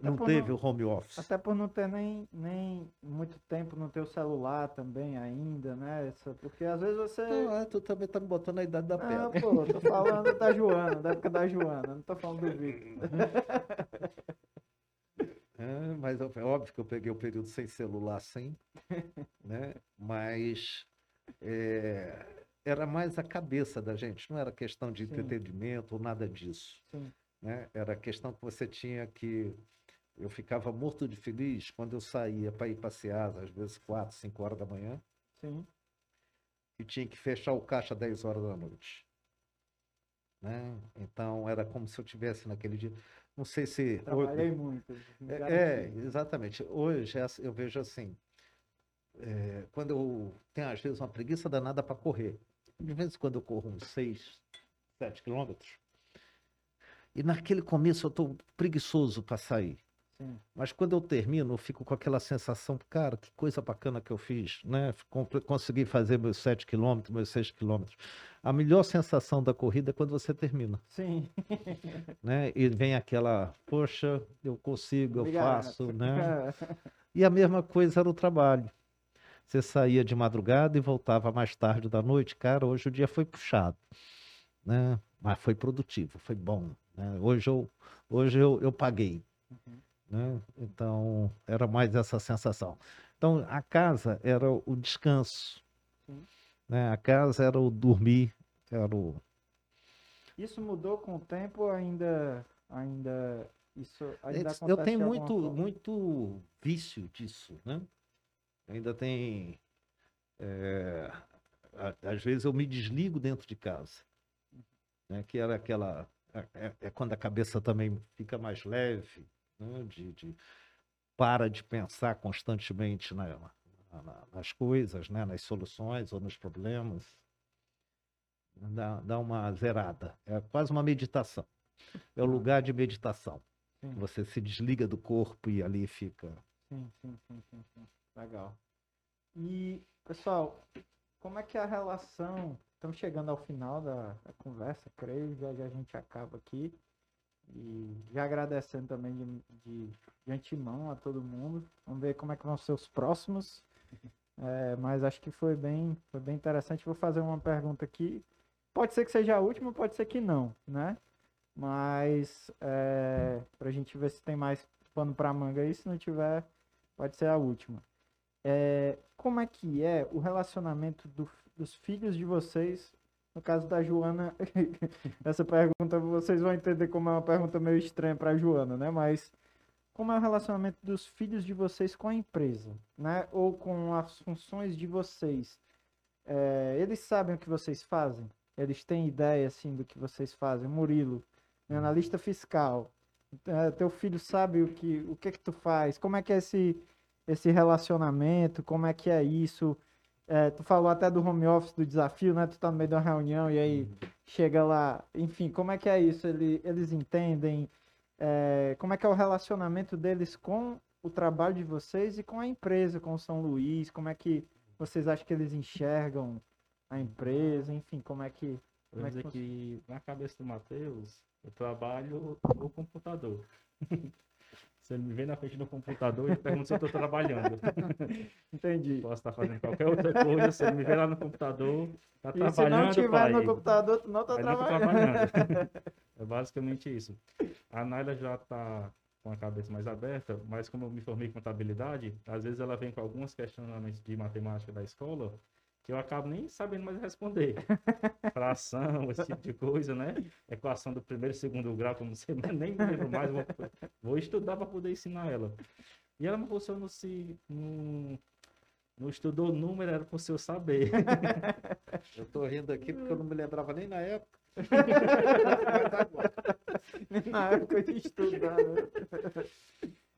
não teve não, o home office. Até por não ter nem, nem muito tempo no teu celular também ainda, né? Essa, porque às vezes você. Não, é, tu também tá me botando a idade da pedra. Ah, pô, tô falando da Joana, da época da Joana, não tô falando do Vitor. É, mas é óbvio que eu peguei o período sem celular, sim, né? Mas é, era mais a cabeça da gente, não era questão de sim. entretenimento ou nada disso. Sim. Né? Era questão que você tinha que. Eu ficava morto de feliz quando eu saía para ir passear, às vezes 4, 5 horas da manhã. Sim. E tinha que fechar o caixa 10 horas da noite. Né? Então era como se eu tivesse naquele dia. Não sei se. Trabalhei muito. É, é, exatamente. Hoje é eu vejo assim: é, quando eu tenho às vezes uma preguiça danada para correr. De vez em quando eu corro uns 6, 7 quilômetros. E naquele começo eu estou preguiçoso para sair. Sim. Mas quando eu termino, eu fico com aquela sensação, cara, que coisa bacana que eu fiz, né? Consegui fazer meus 7 quilômetros, meus 6 quilômetros. A melhor sensação da corrida é quando você termina, Sim. né? E vem aquela, poxa, eu consigo, eu Obrigado. faço, né? E a mesma coisa era o trabalho. Você saía de madrugada e voltava mais tarde da noite. Cara, hoje o dia foi puxado, né? Mas foi produtivo, foi bom. né? Hoje eu, hoje eu, eu paguei, Uhum. Né? Então era mais essa sensação. Então a casa era o descanso, Sim. né? A casa era o dormir, era o Isso mudou com o tempo ainda, ainda isso ainda eu tenho muito, muito vício disso, né? Ainda tem. é, às vezes eu me desligo dentro de casa, né? Que era aquela. É, é- é quando a cabeça também fica mais leve, né? De, de- para de pensar constantemente na, na- na- nas coisas, né? Nas soluções ou nos problemas. Dá, dá uma zerada. É quase uma meditação. É o lugar de meditação. Sim. Você se desliga do corpo e ali fica. Sim, sim, sim, sim, sim. Legal. E, pessoal, como é que é a relação? Estamos chegando ao final da, da conversa, creio, já, já a gente acaba aqui. E já agradecendo também de, de, de antemão a todo mundo. Vamos ver como é que vão ser os próximos. É, mas acho que foi bem, foi bem interessante. Vou fazer uma pergunta aqui. Pode ser que seja a última, pode ser que não, né? Mas é, para a gente ver se tem mais pano para manga aí. Se não tiver, pode ser a última. É, como é que é o relacionamento do- dos filhos de vocês? No caso da Joana, essa pergunta vocês vão entender como é uma pergunta meio estranha para Joana, né? Mas como é o relacionamento dos filhos de vocês com a empresa, né? Ou com as funções de vocês? É, eles sabem o que vocês fazem? Eles têm ideia assim do que vocês fazem? Murilo, analista fiscal. É, teu filho sabe o que o que que tu faz? Como é que é esse esse relacionamento? Como é que é isso? É, tu falou até do home office, do desafio, né? Tu tá no meio de uma reunião e aí chega lá, enfim, como é que é isso? Ele, eles entendem? É, como é que é o relacionamento deles com o trabalho de vocês e com a empresa, com o São Luís? Como é que vocês acham que eles enxergam a empresa? Enfim, como é que Como é que funciona? que na cabeça do Matheus, eu trabalho no computador. Ele me vê na frente do computador, ele pergunta se eu estou trabalhando. entendi? Posso estar fazendo qualquer outra coisa, ele me vê lá no computador, está E se não trabalhando, tiver pai. no computador, tu não tá não tô trabalhando. trabalhando. É basicamente isso. A Naila já está com a cabeça mais aberta, mas como eu me formei em contabilidade, às vezes ela vem com alguns questionamentos de matemática da escola que eu acabo nem sabendo mais responder. Fração, esse tipo de coisa, né? Equação do primeiro e segundo grau, como você nem me lembro mais, vou, vou estudar para poder ensinar ela. E ela me falou se eu não se não, não estudou número, era para o seu saber. Eu tô rindo aqui porque eu não me lembrava nem na época. Na época de estudar, né?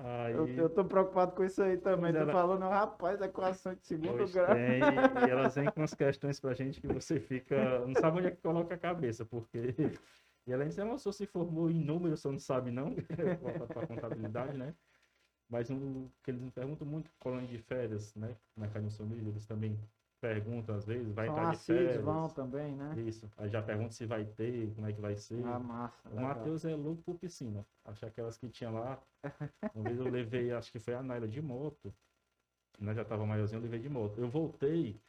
Aí, Eu, eu tô preocupado com isso aí também. Mas Tô ela- falando, rapaz, equação de segundo Pois grau. tem, e elas vêm com umas questões pra gente que você fica. Não sabe onde é que coloca a cabeça, porque. E ela disse, "Mas, o senhor se formou em números, o senhor não sabe não? Volta pra contabilidade, né? Mas um, que eles me perguntam muito colônia de férias, né? Na Cadência Unidos, eles também perguntam às vezes, vai São entrar de férias. vão também, né? Isso. Aí já perguntam se vai ter, como é que vai ser. Ah, massa. O. Matheus é louco por piscina. Acho que aquelas que tinha lá. Uma vez eu levei, acho que foi a Naila de moto. Nós já tava maiorzinho, eu levei de moto. Eu voltei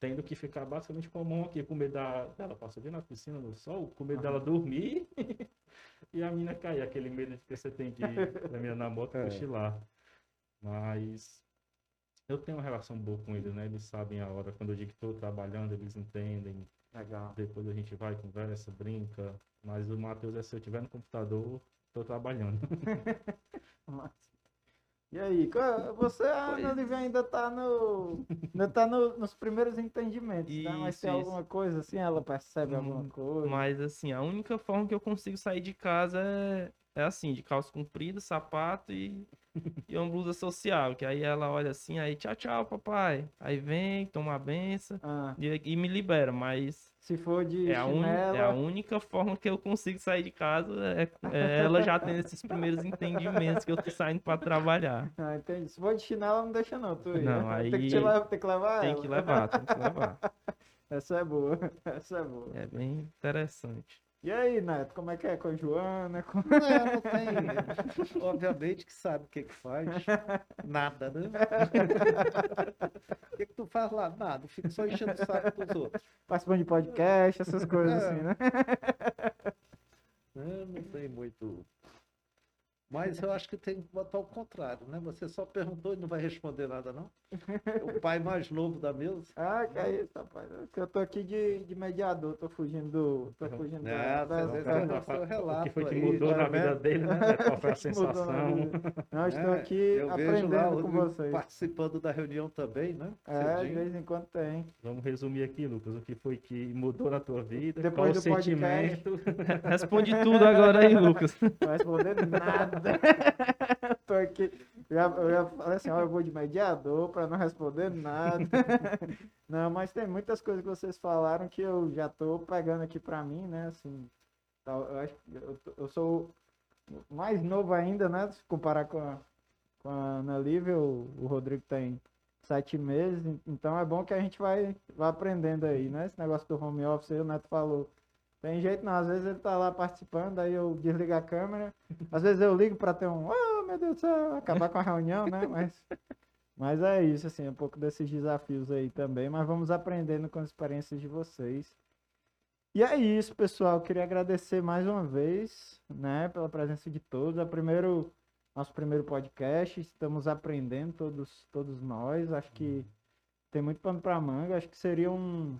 tendo que ficar basicamente com a mão aqui, com medo da, dela passar ali na piscina no sol, com medo dela dormir e a mina cair. Aquele medo que você tem de da mina na moto É. cochilar. Mas eu tenho uma relação boa com eles, né? Eles sabem a hora. Quando eu digo que estou trabalhando, eles entendem. Legal. Depois a gente vai, conversa, brinca. Mas o Matheus é se eu estiver no computador, tô trabalhando. Massa. E aí, qual- você, Olivia, ainda tá no. Ainda tá no- nos primeiros entendimentos, né? Mas Isso, tem isso. alguma coisa assim, ela percebe alguma Hum, coisa. Mas assim, a única forma que eu consigo sair de casa é, é assim, de calça comprida, sapato e, e uma blusa social, que aí ela olha assim, aí tchau, tchau, papai. Aí vem, toma a benção Ah, e, e me libera, mas se for de é a, chinela, é a única forma que eu consigo sair de casa, é, é ela já tendo esses primeiros entendimentos que eu tô saindo pra trabalhar. Ah, entendi. Se for de chinela, não deixa não, tu. Não, Tem que, aí te levar, tem que levar Tem ela. que levar, tem que levar. Essa é boa, essa é boa. É bem interessante. E aí, Neto, como é que é com a Joana? Com... Não, é, não tem. Obviamente que sabe o que que faz. Nada, né? O que que tu faz lá? Nada. Fica só enchendo o saco dos outros. Participando de podcast, essas coisas É. assim, né? É, não tem muito. Mas eu acho que tem que botar o contrário, né? Você só perguntou e não vai responder nada, não? O pai mais novo da mesa. Ah, que é isso, rapaz. É Eu tô aqui de, de mediador, tô fugindo do. Tô fugindo É, da, você da- tá- da- seu O relato que foi que aí, mudou tá na vida dele, né? Qual foi a mudou sensação? Não, estou É, aqui eu vejo lá aprendendo o com vocês. participando da reunião também, né? É, de vez em quando tem. Vamos resumir aqui, Lucas, o que foi que mudou na tua vida, Depois qual o do podcast. sentimento. Responde tudo agora aí, Lucas. Não vai responder nada. tô aqui. Já, eu já falei assim, ó, eu vou de mediador para não responder nada. não, mas tem muitas coisas que vocês falaram que eu já tô pegando aqui para mim, né? Assim, eu acho eu, eu sou mais novo ainda, né? Se comparar com a, com a Ana Lívia, o, o Rodrigo tem sete meses, en- então é bom que a gente vai, vai aprendendo aí, né? Esse negócio do home office o Neto falou. Tem jeito não, às vezes ele tá lá participando, aí eu desligo a câmera, às vezes eu ligo para ter um, oh meu Deus do céu, acabar com a reunião, né? Mas, mas é isso, assim, um pouco desses desafios aí também, mas vamos aprendendo com as experiências de vocês. E é isso, pessoal. Queria agradecer mais uma vez, né, pela presença de todos. É o primeiro, nosso primeiro podcast. Estamos aprendendo todos, todos nós. Acho que tem muito pano para manga. Acho que seria um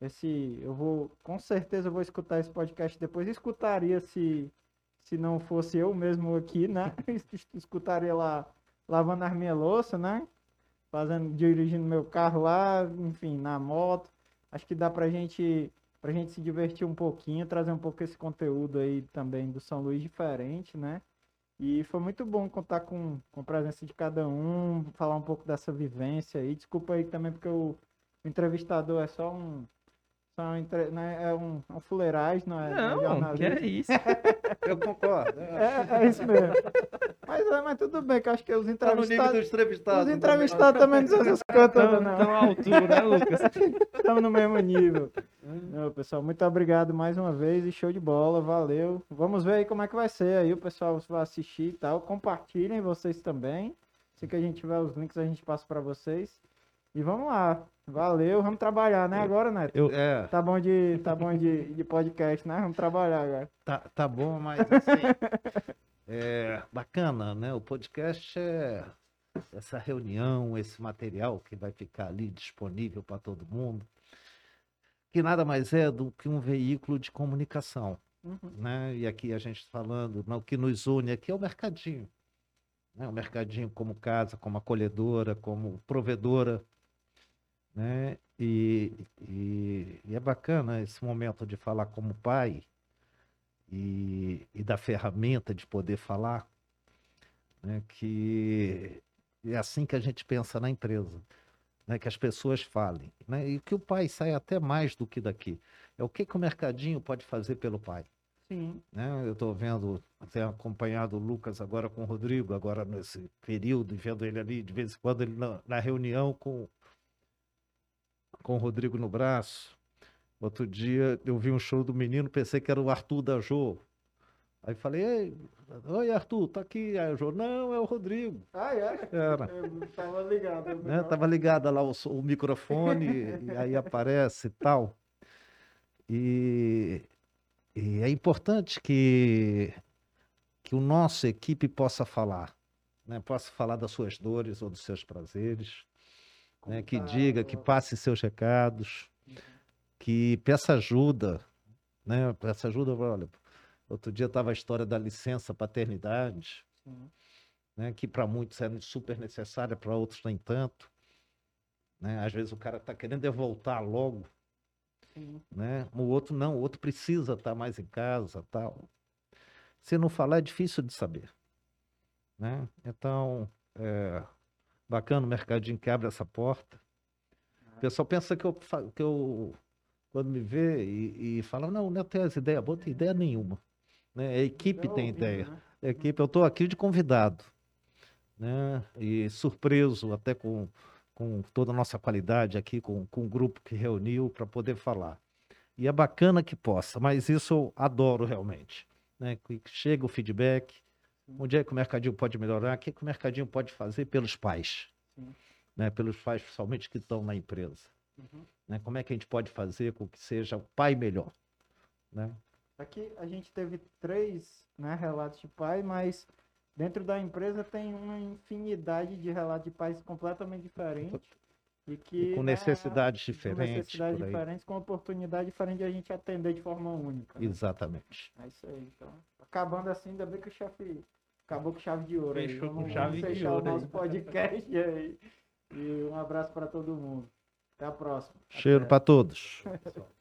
esse, eu vou, com certeza eu vou escutar esse podcast depois. Escutaria se se não fosse eu mesmo aqui, né? Escutaria lá lavando as minhas louças, né? Fazendo, dirigindo meu carro lá, enfim, na moto. Acho que dá pra gente pra gente se divertir um pouquinho, trazer um pouco esse conteúdo aí também do São Luís diferente, né? E foi muito bom contar com, com a presença de cada um, falar um pouco dessa vivência aí. Desculpa aí também porque o entrevistador é só um, um, entre- né, é um, um fuleiragem, não é, não é Não, que é isso. Eu concordo. É, É, isso mesmo. Mas, é, mas tudo bem, que eu acho que os Tá no nível dos entrevistados. entrevistados. Os né? entrevistados também não são essas coisas não. tão à altura, né, Lucas? Estamos no mesmo nível. Não, pessoal, muito obrigado mais uma vez e show de bola, valeu. Vamos ver aí como é que vai ser aí, o pessoal vai assistir e tal. Compartilhem vocês também. Se que a gente tiver os links, a gente passa para vocês. E vamos lá. Valeu, vamos trabalhar, né? Agora, Neto? É, Tá bom de, tá bom de, de podcast, né? Vamos trabalhar agora. tá, tá bom, mas assim, é bacana, né? O podcast é essa reunião, esse material que vai ficar ali disponível para todo mundo, que nada mais é do que um veículo de comunicação. Uhum. né? E aqui a gente falando, o que nos une aqui é o mercadinho. Né? O mercadinho como casa, como acolhedora, como provedora. Né? E, e, e é bacana esse momento de falar como pai e, e da ferramenta de poder falar, né? que é assim que a gente pensa na empresa. Né, que as pessoas falem, né, e que o pai sai até mais do que daqui. É o que, que o mercadinho pode fazer pelo pai Sim. né? Eu estou vendo, tenho acompanhado o Lucas agora com o Rodrigo, agora nesse período, e vendo ele ali de vez em quando ele na, na reunião com, com o Rodrigo no braço. Outro dia eu vi um show do menino, pensei que era o Arthur da Jô. Aí falei, Ei, oi Arthur, tá aqui. Aí o Jô, não, é o Rodrigo. Ah, é? Era. Eu tava ligado. eu Né? Tava ligada lá o, o microfone, e aí aparece e tal. E, e é importante que, que o nosso equipe possa falar, né? Possa falar das suas dores ou dos seus prazeres, né? Que diga, que passe seus recados, que peça ajuda, né? Peça ajuda, olha, outro dia estava a história da licença paternidade, né, que para muitos é super necessária, para outros nem tanto. Né? Às vezes o cara está querendo é voltar logo, Sim. né? o outro não, o outro precisa estar mais em casa tal. Se não falar, é difícil de saber. Né? Então, é bacana o mercadinho que abre essa porta. O pessoal pensa que eu, que eu quando me vê e, e fala, não, não tem as ideias boas, tem ideia nenhuma. Né? A equipe Eu tem ideia. né? A equipe, eu estou aqui de convidado, né? E surpreso até com, com toda a nossa qualidade aqui, com, com o grupo que reuniu para poder falar. E é bacana que possa, mas isso eu adoro realmente, né? Que chega o feedback, onde é que o mercadinho pode melhorar, o que, que o mercadinho pode fazer pelos pais, né? Pelos pais, principalmente que estão na empresa, Uhum. né? Como é que a gente pode fazer com que seja o pai melhor, né? Aqui a gente teve três né, relatos de pai, mas dentro da empresa tem uma infinidade de relatos de pais completamente diferentes. E, que, E com né, necessidades com diferentes. necessidades por aí. diferentes, com oportunidade diferente de a gente atender de forma única. né? Exatamente. É isso aí. Então, acabando assim, ainda bem que o chefe acabou com chave de ouro. aí. Fechou com Vamos, chave vamos de fechar ouro o aí. nosso podcast aí. E um abraço para todo mundo. Até a próxima. Cheiro para todos. Pessoal.